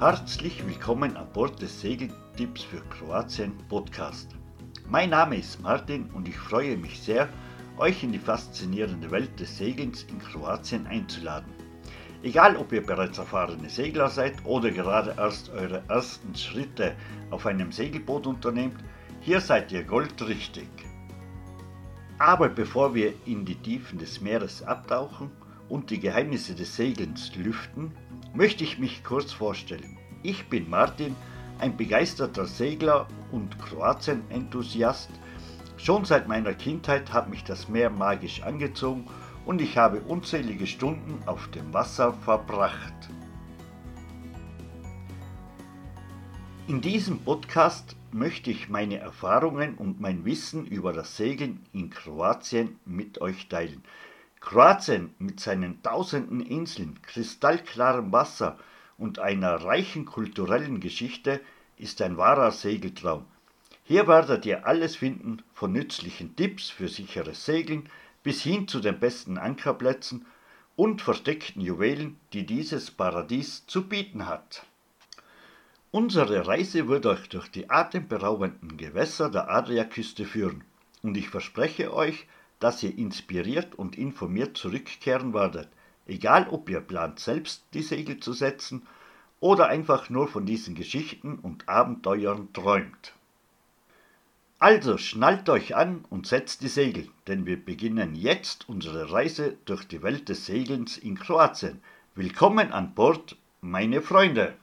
Herzlich willkommen an Bord des Segeltipps für Kroatien Podcast. Mein Name ist Martin und ich freue mich sehr, euch in die faszinierende Welt des Segelns in Kroatien einzuladen. Egal, ob ihr bereits erfahrene Segler seid oder gerade erst eure ersten Schritte auf einem Segelboot unternehmt, hier seid ihr goldrichtig. Aber bevor wir in die Tiefen des Meeres abtauchen und die Geheimnisse des Segelns lüften, möchte ich mich kurz vorstellen. Ich bin Martin, ein begeisterter Segler und Kroatien-Enthusiast. Schon seit meiner Kindheit hat mich das Meer magisch angezogen und ich habe unzählige Stunden auf dem Wasser verbracht. In diesem Podcast möchte ich meine Erfahrungen und mein Wissen über das Segeln in Kroatien mit euch teilen. Kroatien mit seinen tausenden Inseln, kristallklarem Wasser und einer reichen kulturellen Geschichte ist ein wahrer Segeltraum. Hier werdet ihr alles finden, von nützlichen Tipps für sicheres Segeln bis hin zu den besten Ankerplätzen und versteckten Juwelen, die dieses Paradies zu bieten hat. Unsere Reise wird euch durch die atemberaubenden Gewässer der Adriaküste führen und ich verspreche euch, dass ihr inspiriert und informiert zurückkehren werdet, egal ob ihr plant selbst die Segel zu setzen oder einfach nur von diesen Geschichten und Abenteuern träumt. Also schnallt euch an und setzt die Segel, denn wir beginnen jetzt unsere Reise durch die Welt des Segelns in Kroatien. Willkommen an Bord, meine Freunde!